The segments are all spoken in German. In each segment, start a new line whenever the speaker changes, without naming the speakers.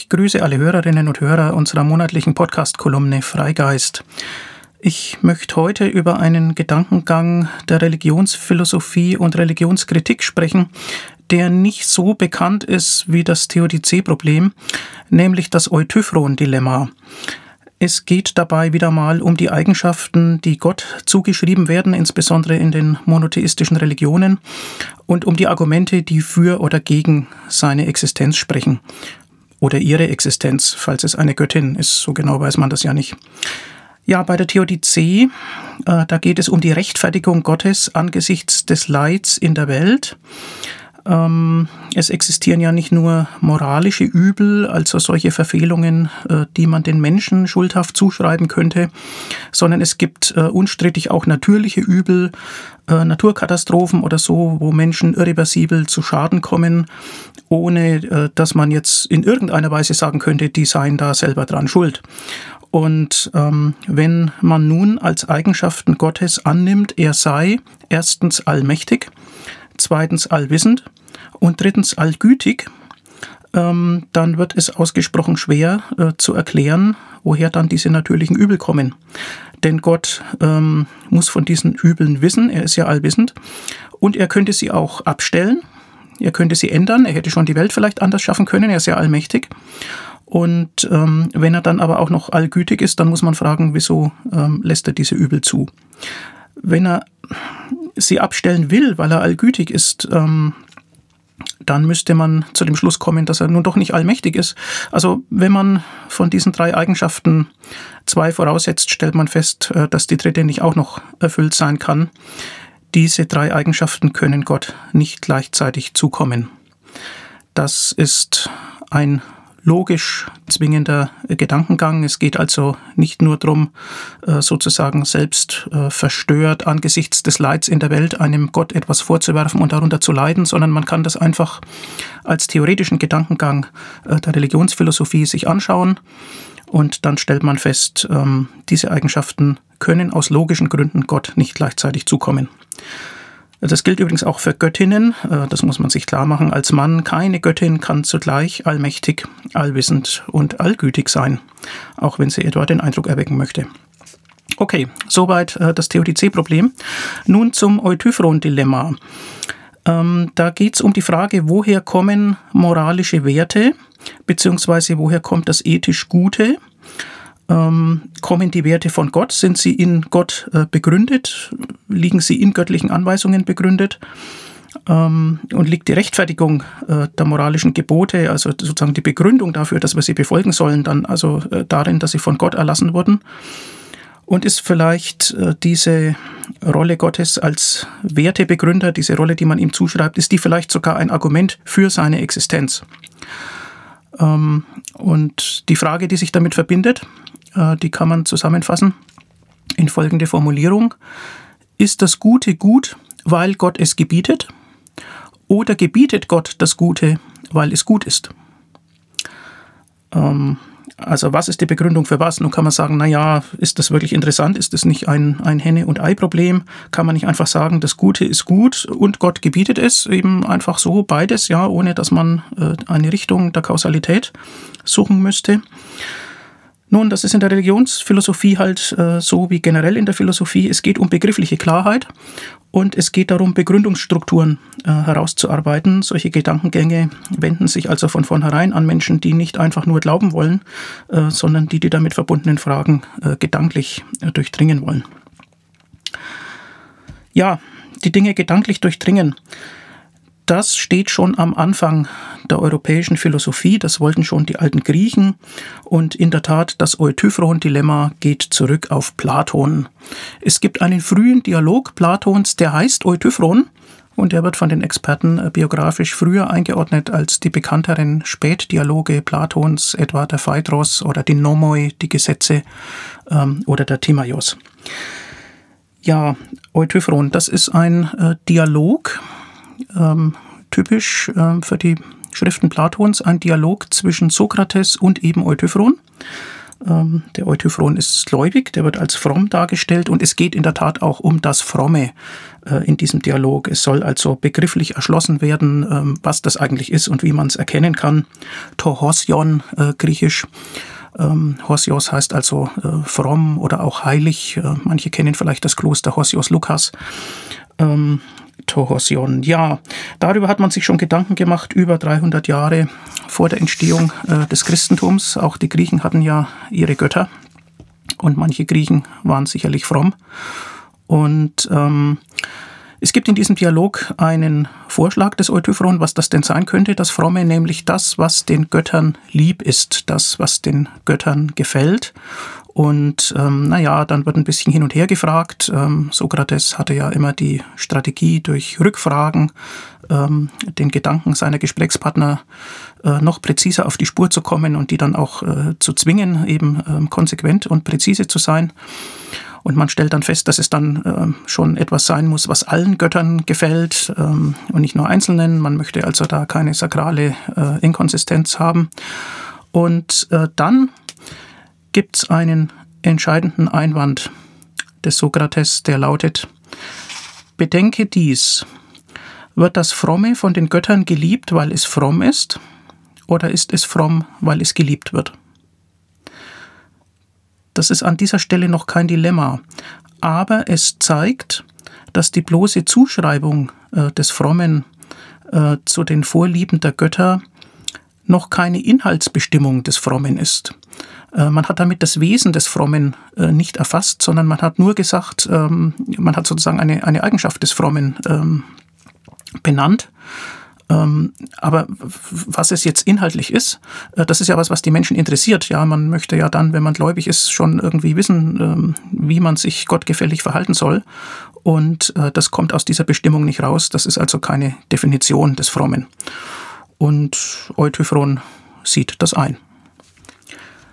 Ich grüße alle Hörerinnen und Hörer unserer monatlichen Podcast-Kolumne Freigeist. Ich möchte heute über einen Gedankengang der Religionsphilosophie und Religionskritik sprechen, der nicht so bekannt ist wie das Theodizee-Problem, nämlich das Eutyphron-Dilemma. Es geht dabei wieder mal um die Eigenschaften, die Gott zugeschrieben werden, insbesondere in den monotheistischen Religionen, und um die Argumente, die für oder gegen seine Existenz sprechen. Oder ihre Existenz, falls es eine Göttin ist. So genau weiß man das ja nicht. Ja, bei der Theodizee, äh, da geht es um die Rechtfertigung Gottes angesichts des Leids in der Welt. Ähm, es existieren ja nicht nur moralische Übel, also solche Verfehlungen, äh, die man den Menschen schuldhaft zuschreiben könnte, sondern es gibt äh, unstrittig auch natürliche Übel, äh, Naturkatastrophen oder so, wo Menschen irreversibel zu Schaden kommen, ohne dass man jetzt in irgendeiner Weise sagen könnte, die seien da selber dran schuld. Und ähm, wenn man nun als Eigenschaften Gottes annimmt, er sei erstens allmächtig, zweitens allwissend und drittens allgütig, ähm, dann wird es ausgesprochen schwer äh, zu erklären, woher dann diese natürlichen Übel kommen. Denn Gott ähm, muss von diesen Übeln wissen, er ist ja allwissend und er könnte sie auch abstellen, er könnte sie ändern, er hätte schon die Welt vielleicht anders schaffen können, er ist ja allmächtig. Und ähm, wenn er dann aber auch noch allgütig ist, dann muss man fragen, wieso ähm, lässt er diese Übel zu? Wenn er sie abstellen will, weil er allgütig ist, ähm, dann müsste man zu dem Schluss kommen, dass er nun doch nicht allmächtig ist. Also wenn man von diesen drei Eigenschaften zwei voraussetzt, stellt man fest, äh, dass die dritte nicht auch noch erfüllt sein kann. Diese drei Eigenschaften können Gott nicht gleichzeitig zukommen. Das ist ein logisch zwingender Gedankengang. Es geht also nicht nur darum, äh, sozusagen selbst äh, verstört angesichts des Leids in der Welt einem Gott etwas vorzuwerfen und darunter zu leiden, sondern man kann das einfach als theoretischen Gedankengang äh, der Religionsphilosophie sich anschauen und dann stellt man fest, ähm, diese Eigenschaften können aus logischen Gründen Gott nicht gleichzeitig zukommen. Das gilt übrigens auch für Göttinnen, äh, das muss man sich klar machen. Als Mann, keine Göttin kann zugleich allmächtig, allwissend und allgütig sein, auch wenn sie etwa den Eindruck erwecken möchte. Okay, soweit äh, das Theodizee-Problem. Nun zum Eutyphron-Dilemma. Ähm, da geht es um die Frage, woher kommen moralische Werte, beziehungsweise woher kommt das ethisch Gute kommen die Werte von Gott? Sind sie in Gott äh, begründet? Liegen sie in göttlichen Anweisungen begründet? Ähm, und liegt die Rechtfertigung äh, der moralischen Gebote, also sozusagen die Begründung dafür, dass wir sie befolgen sollen, dann also äh, darin, dass sie von Gott erlassen wurden? Und ist vielleicht diese Rolle Gottes als Wertebegründer, diese Rolle, die man ihm zuschreibt, ist die vielleicht sogar ein Argument für seine Existenz? Ähm, und die Frage, die sich damit verbindet, die kann man zusammenfassen in folgende Formulierung. Ist das Gute gut, weil Gott es gebietet? Oder gebietet Gott das Gute, weil es gut ist? Ähm, also was ist die Begründung für was? Nun kann man sagen, naja, ist das wirklich interessant? Ist das nicht ein, ein Henne- und Ei-Problem? Kann man nicht einfach sagen, das Gute ist gut und Gott gebietet es? Eben einfach so beides, ja, ohne dass man äh, eine Richtung der Kausalität suchen müsste. Nun, das ist in der Religionsphilosophie halt äh, so wie generell in der Philosophie. Es geht um begriffliche Klarheit und es geht darum, Begründungsstrukturen äh, herauszuarbeiten. Solche Gedankengänge wenden sich also von vornherein an Menschen, die nicht einfach nur glauben wollen, äh, sondern die die damit verbundenen Fragen äh, gedanklich äh, durchdringen wollen. Ja, die Dinge gedanklich durchdringen das steht schon am Anfang der europäischen Philosophie, das wollten schon die alten Griechen und in der Tat das Eutyphron-Dilemma geht zurück auf Platon. Es gibt einen frühen Dialog Platons, der heißt Eutyphron und er wird von den Experten äh, biografisch früher eingeordnet als die bekannteren Spätdialoge Platons, etwa der Phaedros oder die Nomoi, die Gesetze ähm, oder der Timaios. Ja, Eutyphron, das ist ein äh, Dialog, ähm, typisch äh, für die Schriften Platons ein Dialog zwischen Sokrates und eben Eutyphron. Ähm, der Eutyphron ist gläubig, der wird als fromm dargestellt und es geht in der Tat auch um das Fromme äh, in diesem Dialog. Es soll also begrifflich erschlossen werden, ähm, was das eigentlich ist und wie man es erkennen kann. Tohosion, äh, griechisch. Ähm, Hosios heißt also äh, fromm oder auch heilig. Äh, manche kennen vielleicht das Kloster Hosios Lukas. Tohosion. Ja, darüber hat man sich schon Gedanken gemacht, über 300 Jahre vor der Entstehung äh, des Christentums. Auch die Griechen hatten ja ihre Götter und manche Griechen waren sicherlich fromm. Und ähm, es gibt in diesem Dialog einen Vorschlag des Eutyphron, was das denn sein könnte, das Fromme, nämlich das, was den Göttern lieb ist, das, was den Göttern gefällt. Und ähm, naja, dann wird ein bisschen hin und her gefragt. Ähm, Sokrates hatte ja immer die Strategie, durch Rückfragen ähm, den Gedanken seiner Gesprächspartner äh, noch präziser auf die Spur zu kommen und die dann auch äh, zu zwingen, eben äh, konsequent und präzise zu sein. Und man stellt dann fest, dass es dann äh, schon etwas sein muss, was allen Göttern gefällt ähm, und nicht nur einzelnen. Man möchte also da keine sakrale äh, Inkonsistenz haben. Und äh, dann gibt es einen entscheidenden Einwand des Sokrates, der lautet, Bedenke dies, wird das Fromme von den Göttern geliebt, weil es fromm ist, oder ist es fromm, weil es geliebt wird? Das ist an dieser Stelle noch kein Dilemma, aber es zeigt, dass die bloße Zuschreibung äh, des Frommen äh, zu den Vorlieben der Götter noch keine Inhaltsbestimmung des Frommen ist. Äh, man hat damit das Wesen des Frommen äh, nicht erfasst, sondern man hat nur gesagt, ähm, man hat sozusagen eine, eine Eigenschaft des Frommen ähm, benannt ähm, aber was es jetzt inhaltlich ist, äh, das ist ja was, was die Menschen interessiert. Ja, man möchte ja dann, wenn man gläubig ist, schon irgendwie wissen, wie man sich gottgefällig verhalten soll. Und das kommt aus dieser Bestimmung nicht raus. Das ist also keine Definition des Frommen. Und Eutyphron sieht das ein.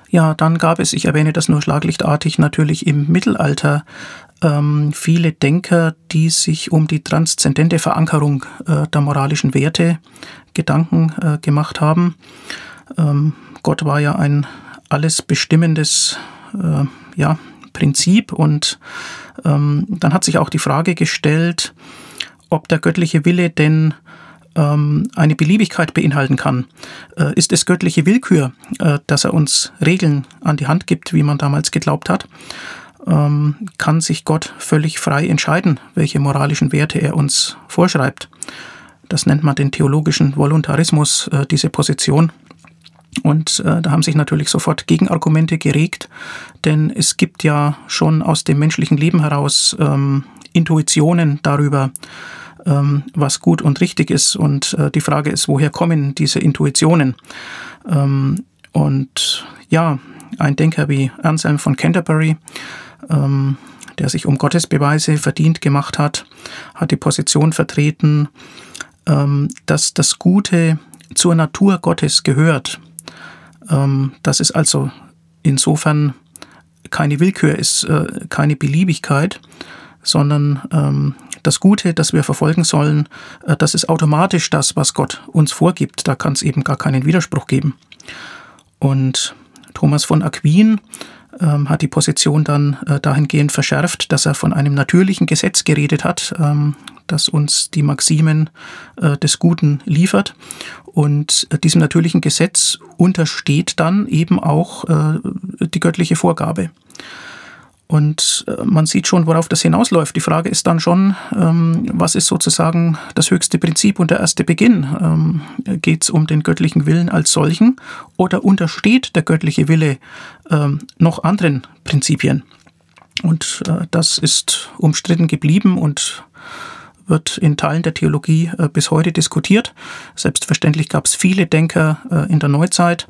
Ja, dann gab es, ich erwähne das nur schlaglichtartig, natürlich im Mittelalter ähm, viele Denker, die sich um die transzendente Verankerung äh, der moralischen Werte Gedanken äh, gemacht haben. Ähm, Gott war ja ein alles bestimmendes äh, ja, Prinzip und ähm, dann hat sich auch die Frage gestellt, ob der göttliche Wille denn eine Beliebigkeit beinhalten kann. Äh, ist es göttliche Willkür, äh, dass er uns Regeln an die Hand gibt, wie man damals geglaubt hat? ähm, kann sich Gott völlig frei entscheiden, welche moralischen Werte er uns vorschreibt. Das nennt man den theologischen Voluntarismus, äh, diese Position. Und da haben sich natürlich sofort Gegenargumente geregt, denn es gibt ja schon aus dem menschlichen Leben heraus ähm, Intuitionen darüber, ähm, was gut und richtig ist. Und äh, die Frage ist, woher kommen diese Intuitionen? Ähm, und ja, ein Denker wie Anselm von Canterbury ähm, der sich um Gottesbeweise verdient gemacht hat, hat die Position vertreten, ähm, dass das Gute zur Natur Gottes gehört. Ähm, dass es also insofern keine Willkür ist, äh, keine Beliebigkeit, sondern ähm, das Gute, das wir verfolgen sollen, äh, das ist automatisch das, was Gott uns vorgibt. Da kann es eben gar keinen Widerspruch geben. Und Thomas von Aquin ähm, hat die Position dann äh, dahingehend verschärft, dass er von einem natürlichen Gesetz geredet hat, ähm, das uns die Maximen äh, des Guten liefert. Und äh, diesem natürlichen Gesetz untersteht dann eben auch äh, die göttliche Vorgabe. Und äh, man sieht schon, worauf das hinausläuft. Die Frage ist dann schon, ähm, was ist sozusagen das höchste Prinzip und der erste Beginn? Ähm, Geht es um den göttlichen Willen als solchen oder untersteht der göttliche Wille ähm, noch anderen Prinzipien? Und äh, das ist umstritten geblieben und wird in Teilen der Theologie äh, bis heute diskutiert. Selbstverständlich gab es viele Denker in der Neuzeit,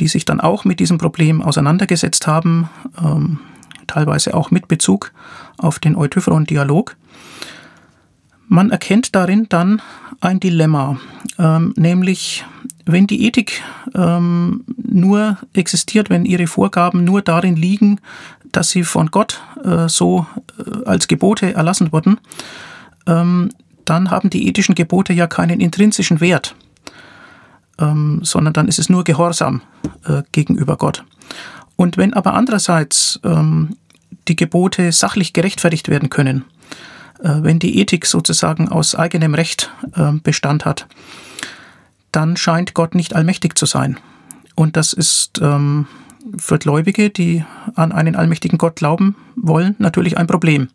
die sich dann auch mit diesem Problem auseinandergesetzt haben teilweise auch mit Bezug auf den Eutyphron-Dialog. Man erkennt darin dann ein Dilemma, ähm, nämlich wenn die Ethik ähm, nur existiert, wenn ihre Vorgaben nur darin liegen, dass sie von Gott äh, so äh, als Gebote erlassen wurden, ähm, dann haben die ethischen Gebote ja keinen intrinsischen Wert, ähm, sondern dann ist es nur Gehorsam äh, gegenüber Gott. Und wenn aber andererseits ähm, die Gebote sachlich gerechtfertigt werden können, äh, wenn die Ethik sozusagen aus eigenem Recht äh, Bestand hat, dann scheint Gott nicht allmächtig zu sein. Und das ist ähm, für Gläubige, die an einen allmächtigen Gott glauben wollen, natürlich ein Problem.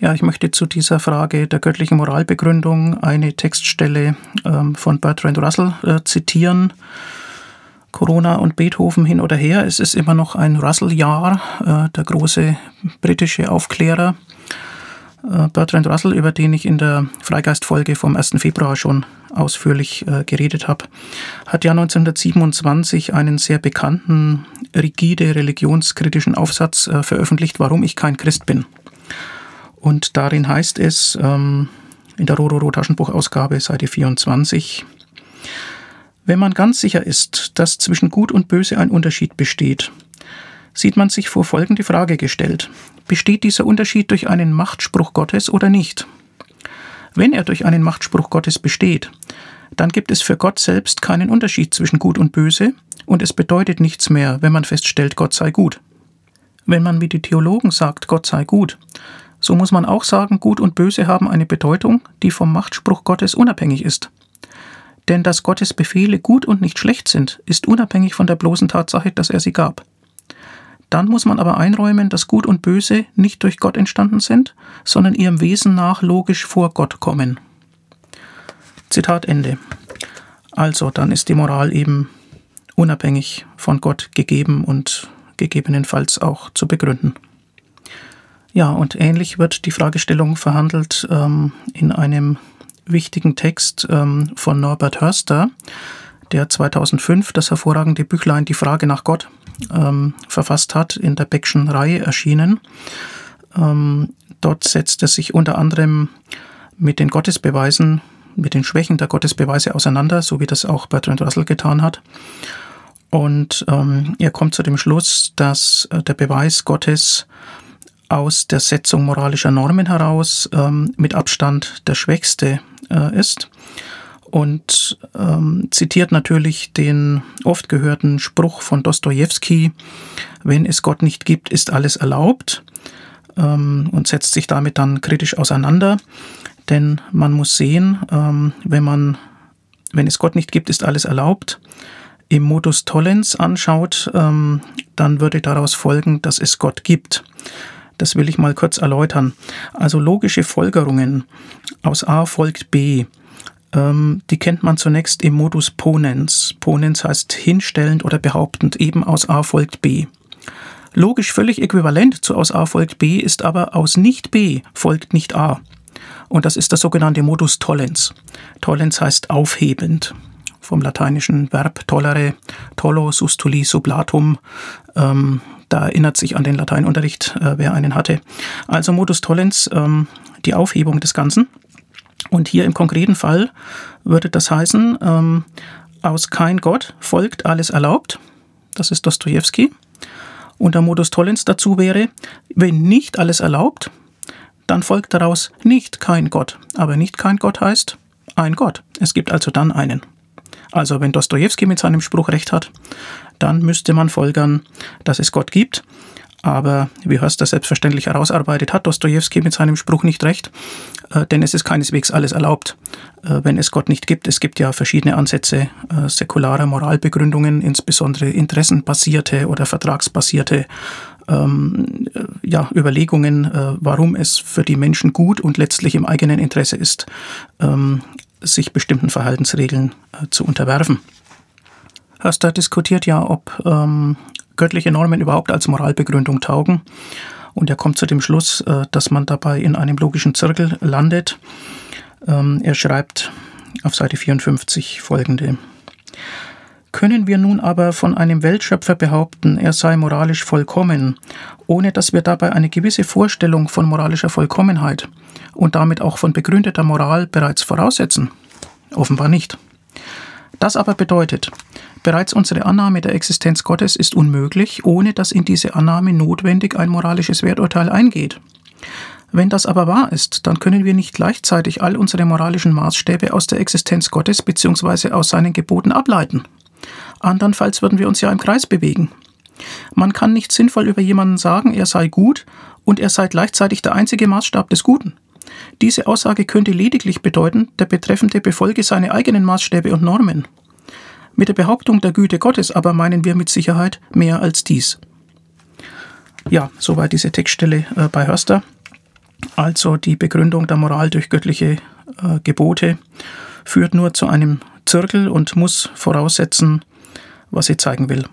Ja, ich möchte zu dieser Frage der göttlichen Moralbegründung eine Textstelle ähm, von Bertrand Russell äh, zitieren. Corona und Beethoven hin oder her, es ist immer noch ein Russell-Jahr, äh, der große britische Aufklärer. Äh, Bertrand Russell, über den ich in der Freigeist-Folge vom 1. Februar schon ausführlich äh, geredet habe, hat ja 1927 einen sehr bekannten, rigide religionskritischen Aufsatz veröffentlicht, warum ich kein Christ bin. Und darin heißt es ähm, in der Rororo Taschenbuchausgabe, Seite 24, wenn man ganz sicher ist, dass zwischen Gut und Böse ein Unterschied besteht, sieht man sich vor folgende Frage gestellt. Besteht dieser Unterschied durch einen Machtspruch Gottes oder nicht? Wenn er durch einen Machtspruch Gottes besteht, dann gibt es für Gott selbst keinen Unterschied zwischen Gut und Böse und es bedeutet nichts mehr, wenn man feststellt, Gott sei gut. Wenn man wie die Theologen sagt, Gott sei gut, so muss man auch sagen, Gut und Böse haben eine Bedeutung, die vom Machtspruch Gottes unabhängig ist. Denn dass Gottes Befehle gut und nicht schlecht sind, ist unabhängig von der bloßen Tatsache, dass er sie gab. Dann muss man aber einräumen, dass Gut und Böse nicht durch Gott entstanden sind, sondern ihrem Wesen nach logisch vor Gott kommen. Zitat Ende. Also, dann ist die Moral eben unabhängig von Gott gegeben und gegebenenfalls auch zu begründen. Ja, und ähnlich wird die Fragestellung verhandelt ähm, in einem wichtigen Text ähm, von Norbert Hörster, der 2005 das hervorragende Büchlein Die Frage nach Gott ähm, verfasst hat, in der Beckschen Reihe erschienen. Ähm, dort setzt er sich unter anderem mit den Gottesbeweisen, mit den Schwächen der Gottesbeweise auseinander, so wie das auch Bertrand Russell getan hat. Und ähm, er kommt zu dem Schluss, dass äh, der Beweis Gottes aus der Setzung moralischer Normen heraus ähm, mit Abstand der schwächste äh, ist und ähm, zitiert natürlich den oft gehörten Spruch von Dostoevsky, wenn es Gott nicht gibt, ist alles erlaubt ähm, und setzt sich damit dann kritisch auseinander, denn man muss sehen, ähm, wenn man, wenn es Gott nicht gibt, ist alles erlaubt, im Modus Tollens anschaut, ähm, dann würde daraus folgen, dass es Gott gibt. Das will ich mal kurz erläutern. Also logische Folgerungen aus A folgt B ähm, die kennt man zunächst im Modus Ponens. Ponens heißt hinstellend oder behauptend, eben aus A folgt B. Logisch völlig äquivalent zu aus A folgt B ist aber aus nicht B folgt nicht A. Und das ist der sogenannte Modus tollens. Tollens heißt aufhebend. Vom lateinischen Verb tollere, tollo, sustuli, sublatum. Ähm, da erinnert sich an den Lateinunterricht, äh, wer einen hatte. Also Modus tollens, ähm, die Aufhebung des Ganzen. Und hier im konkreten Fall würde das heißen, ähm, aus kein Gott folgt alles erlaubt. Das ist Dostoevsky. Und der Modus Tollens dazu wäre, wenn nicht alles erlaubt, dann folgt daraus nicht kein Gott. Aber nicht kein Gott heißt ein Gott. Es gibt also dann einen. Also wenn Dostoevsky mit seinem Spruch recht hat, dann müsste man folgern, dass es Gott gibt. Aber wie Hörster selbstverständlich herausarbeitet, hat Dostoevsky mit seinem Spruch nicht recht, äh, denn es ist keineswegs alles erlaubt, äh, wenn es Gott nicht gibt. Es gibt ja verschiedene Ansätze äh, säkularer Moralbegründungen, insbesondere interessenbasierte oder vertragsbasierte ähm, ja, Überlegungen, warum es für die Menschen gut und letztlich im eigenen Interesse ist, ähm, sich bestimmten Verhaltensregeln zu unterwerfen. Hörster diskutiert ja, ob ähm, göttliche Normen überhaupt als Moralbegründung taugen. Und er kommt zu dem Schluss, äh, dass man dabei in einem logischen Zirkel landet. Ähm, er schreibt auf Seite 54 folgende. Können wir nun aber von einem Weltschöpfer behaupten, er sei moralisch vollkommen, ohne dass wir dabei eine gewisse Vorstellung von moralischer Vollkommenheit und damit auch von begründeter Moral bereits voraussetzen? Offenbar nicht. Das aber bedeutet, Bereits unsere Annahme der Existenz Gottes ist unmöglich, ohne dass in diese Annahme notwendig ein moralisches Werturteil eingeht. Wenn das aber wahr ist, dann können wir nicht gleichzeitig all unsere moralischen Maßstäbe aus der Existenz Gottes bzw. aus seinen Geboten ableiten. Andernfalls würden wir uns ja im Kreis bewegen. Man kann nicht sinnvoll über jemanden sagen, er sei gut und er sei gleichzeitig der einzige Maßstab des Guten. Diese Aussage könnte lediglich bedeuten, der Betreffende befolge seine eigenen Maßstäbe und Normen. Mit der Behauptung der Güte Gottes aber meinen wir mit Sicherheit mehr als dies. Ja, soweit diese Textstelle äh, bei Hörster. Also die Begründung der Moral durch göttliche äh, Gebote führt nur zu einem Zirkel und muss voraussetzen, was sie zeigen will.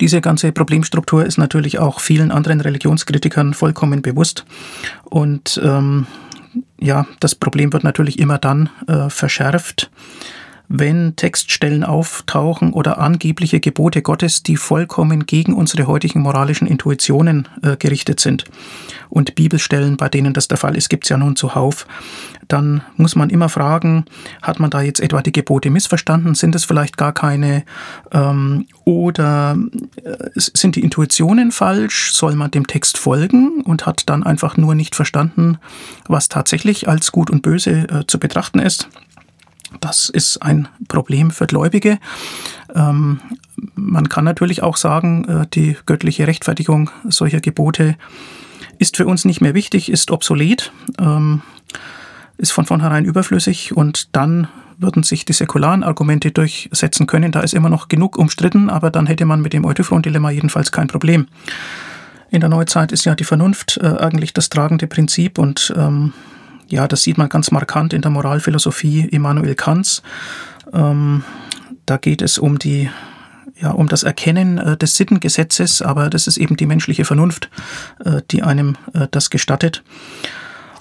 Diese ganze Problemstruktur ist natürlich auch vielen anderen Religionskritikern vollkommen bewusst. Und ähm, ja, das Problem wird natürlich immer dann äh, verschärft, wenn Textstellen auftauchen oder angebliche Gebote Gottes, die vollkommen gegen unsere heutigen moralischen Intuitionen äh, gerichtet sind. Und Bibelstellen, bei denen das der Fall ist, gibt es ja nun zuhauf. Dann muss man immer fragen, hat man da jetzt etwa die Gebote missverstanden? Sind es vielleicht gar keine? Ähm, oder äh, sind die Intuitionen falsch? Soll man dem Text folgen und hat dann einfach nur nicht verstanden, was tatsächlich als gut und böse äh, zu betrachten ist? Das ist ein Problem für Gläubige. Ähm, man kann natürlich auch sagen, äh, die göttliche Rechtfertigung solcher Gebote ist für uns nicht mehr wichtig, ist obsolet, ähm, ist von vornherein überflüssig und dann würden sich die säkularen Argumente durchsetzen können. Da ist immer noch genug umstritten, aber dann hätte man mit dem Eutyphron-Dilemma jedenfalls kein Problem. In der Neuzeit ist ja die Vernunft äh, eigentlich das tragende Prinzip und ähm, ja, das sieht man ganz markant in der Moralphilosophie Immanuel Kants. Ähm, da geht es um die ja, um das Erkennen äh, des Sittengesetzes, aber das ist eben die menschliche Vernunft, äh, die einem äh, das gestattet.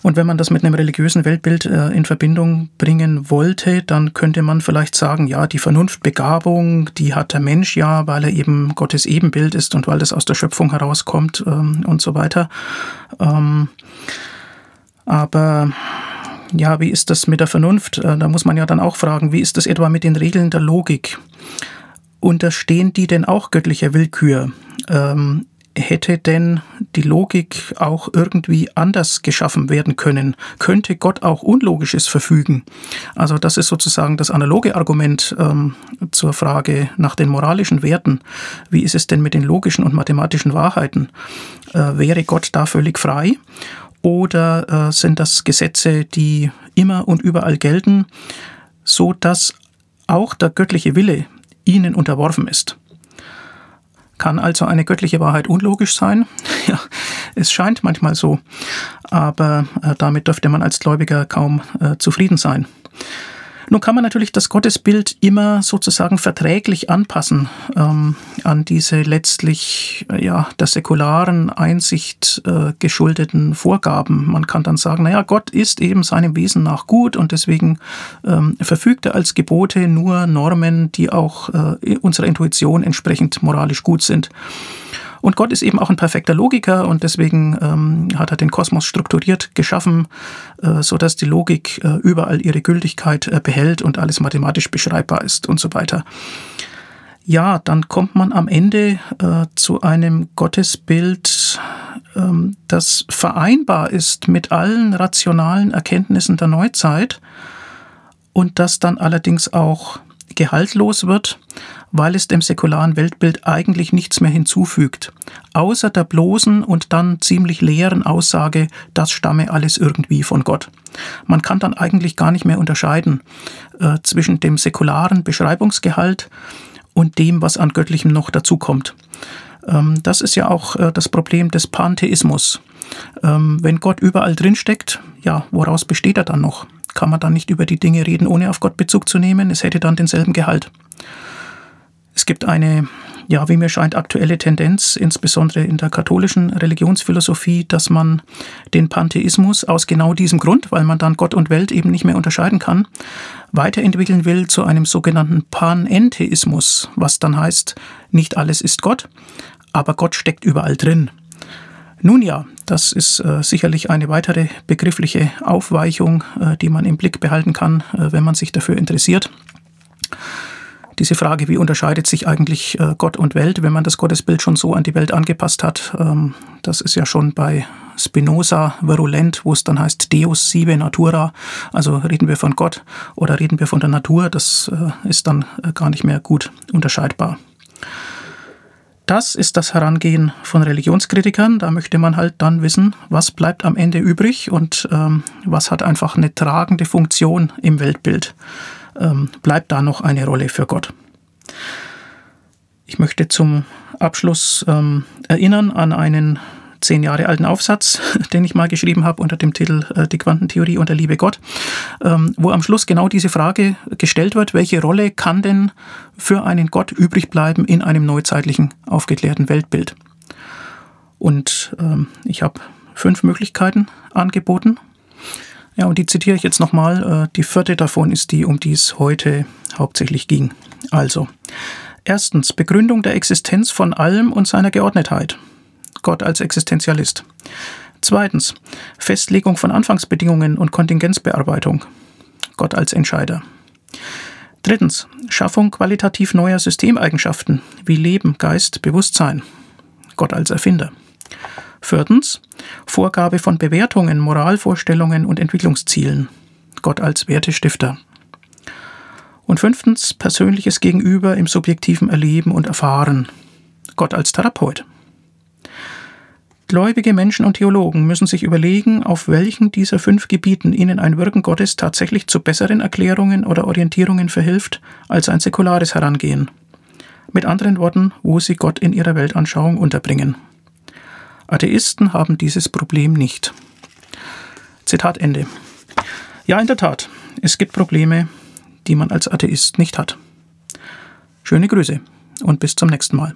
Und wenn man das mit einem religiösen Weltbild äh, in Verbindung bringen wollte, dann könnte man vielleicht sagen, ja, die Vernunftbegabung, die hat der Mensch ja, weil er eben Gottes Ebenbild ist und weil das aus der Schöpfung herauskommt ähm, und so weiter. Ähm, aber ja, wie ist das mit der Vernunft? Äh, da muss man ja dann auch fragen, wie ist das etwa mit den Regeln der Logik? Unterstehen die denn auch göttlicher Willkür? Ähm, hätte denn die Logik auch irgendwie anders geschaffen werden können? Könnte Gott auch Unlogisches verfügen? Also das ist sozusagen das analoge Argument ähm, zur Frage nach den moralischen Werten. Wie ist es denn mit den logischen und mathematischen Wahrheiten? Äh, wäre Gott da völlig frei? Oder äh, sind das Gesetze, die immer und überall gelten, so dass auch der göttliche Wille ihnen unterworfen ist? Kann also eine göttliche Wahrheit unlogisch sein? Ja, es scheint manchmal so, aber äh, damit dürfte man als Gläubiger kaum äh, zufrieden sein. Nun kann man natürlich das Gottesbild immer sozusagen verträglich anpassen ähm, an diese letztlich äh, ja, der säkularen Einsicht äh, geschuldeten Vorgaben. Man kann dann sagen, naja, Gott ist eben seinem Wesen nach gut und deswegen ähm, verfügt er als Gebote nur Normen, die auch äh, unserer Intuition entsprechend moralisch gut sind. Und Gott ist eben auch ein perfekter Logiker und deswegen ähm, hat er den Kosmos strukturiert geschaffen, äh, sodass die Logik äh, überall ihre Gültigkeit äh, behält und alles mathematisch beschreibbar ist und so weiter. Ja, dann kommt man am Ende äh, zu einem Gottesbild, ähm, das vereinbar ist mit allen rationalen Erkenntnissen der Neuzeit und das dann allerdings auch gehaltlos wird, weil es dem säkularen Weltbild eigentlich nichts mehr hinzufügt, außer der bloßen und dann ziemlich leeren Aussage, das stamme alles irgendwie von Gott. Man kann dann eigentlich gar nicht mehr unterscheiden äh, zwischen dem säkularen Beschreibungsgehalt und dem, was an Göttlichem noch dazukommt. Ähm, das ist ja auch äh, das Problem des Pantheismus. Ähm, wenn Gott überall drinsteckt, ja, woraus besteht er dann noch? Kann man dann nicht über die Dinge reden, ohne auf Gott Bezug zu nehmen. Es hätte dann denselben Gehalt. Es gibt eine, ja, wie mir scheint, aktuelle Tendenz, insbesondere in der katholischen Religionsphilosophie, dass man den Pantheismus aus genau diesem Grund, weil man dann Gott und Welt eben nicht mehr unterscheiden kann, weiterentwickeln will zu einem sogenannten Panentheismus, was dann heißt, nicht alles ist Gott, aber Gott steckt überall drin. Nun ja, das ist äh, sicherlich eine weitere begriffliche Aufweichung, äh, die man im Blick behalten kann, äh, wenn man sich dafür interessiert. Diese Frage, wie unterscheidet sich eigentlich äh, Gott und Welt, wenn man das Gottesbild schon so an die Welt angepasst hat, ähm, das ist ja schon bei Spinoza virulent, wo es dann heißt Deus sive natura, also reden wir von Gott oder reden wir von der Natur, das äh, ist dann äh, gar nicht mehr gut unterscheidbar. Das ist das Herangehen von Religionskritikern. Da möchte man halt dann wissen, was bleibt am Ende übrig und ähm, was hat einfach eine tragende Funktion im Weltbild. Ähm, bleibt da noch eine Rolle für Gott? Ich möchte zum Abschluss ähm, erinnern an einen zehn Jahre alten Aufsatz, den ich mal geschrieben habe unter dem Titel äh, Die Quantentheorie und der liebe Gott, ähm, wo am Schluss genau diese Frage gestellt wird, welche Rolle kann denn für einen Gott übrig bleiben in einem neuzeitlichen aufgeklärten Weltbild? Und ähm, ich habe fünf Möglichkeiten angeboten. Ja, und die zitiere ich jetzt nochmal. Äh, die vierte davon ist die, um die es heute hauptsächlich ging. Also, erstens Begründung der Existenz von allem und seiner Geordnetheit. Gott als Existenzialist. Zweitens, Festlegung von Anfangsbedingungen und Kontingenzbearbeitung. Gott als Entscheider. Drittens, Schaffung qualitativ neuer Systemeigenschaften wie Leben, Geist, Bewusstsein. Gott als Erfinder. Viertens, Vorgabe von Bewertungen, Moralvorstellungen und Entwicklungszielen. Gott als Wertestifter. Und fünftens, persönliches Gegenüber im subjektiven Erleben und Erfahren. Gott als Therapeut. Gläubige Menschen und Theologen müssen sich überlegen, auf welchen dieser fünf Gebieten ihnen ein Wirken Gottes tatsächlich zu besseren Erklärungen oder Orientierungen verhilft als ein säkulares Herangehen. Mit anderen Worten, wo sie Gott in ihrer Weltanschauung unterbringen. Atheisten haben dieses Problem nicht. Zitat Ende. Ja, in der Tat, es gibt Probleme, die man als Atheist nicht hat. Schöne Grüße und bis zum nächsten Mal.